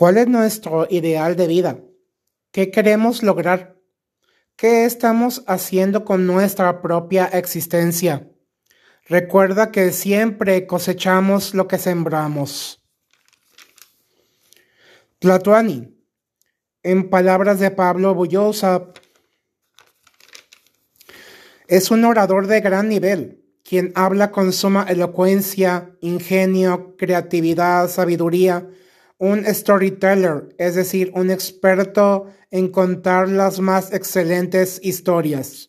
¿Cuál es nuestro ideal de vida? ¿Qué queremos lograr? ¿Qué estamos haciendo con nuestra propia existencia? Recuerda que siempre cosechamos lo que sembramos. Tlatuani, en palabras de Pablo Bullosa, es un orador de gran nivel, quien habla con suma elocuencia, ingenio, creatividad, sabiduría, un storyteller, es decir, un experto en contar las más excelentes historias.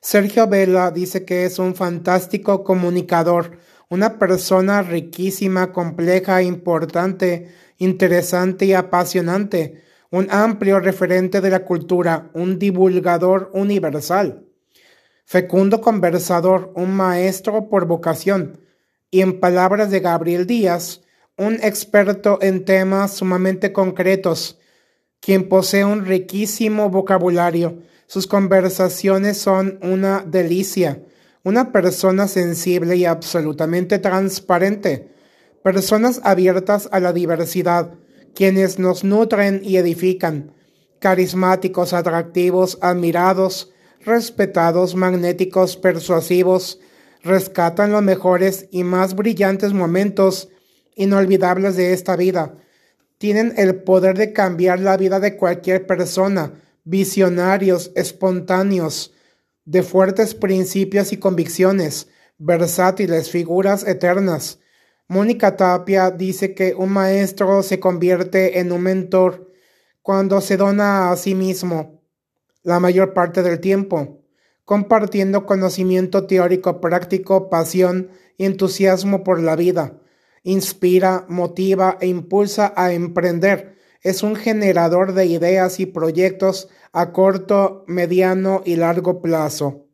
Sergio Vela dice que es un fantástico comunicador, una persona riquísima, compleja, importante, interesante y apasionante, un amplio referente de la cultura, un divulgador universal, fecundo conversador, un maestro por vocación, y en palabras de Gabriel Díaz, un experto en temas sumamente concretos, quien posee un riquísimo vocabulario. Sus conversaciones son una delicia, una persona sensible y absolutamente transparente, personas abiertas a la diversidad, quienes nos nutren y edifican, carismáticos, atractivos, admirados, respetados, magnéticos, persuasivos, rescatan los mejores y más brillantes momentos inolvidables de esta vida. Tienen el poder de cambiar la vida de cualquier persona, visionarios, espontáneos, de fuertes principios y convicciones, versátiles, figuras eternas. Mónica Tapia dice que un maestro se convierte en un mentor cuando se dona a sí mismo la mayor parte del tiempo, compartiendo conocimiento teórico práctico, pasión y entusiasmo por la vida inspira, motiva e impulsa a emprender. Es un generador de ideas y proyectos a corto, mediano y largo plazo.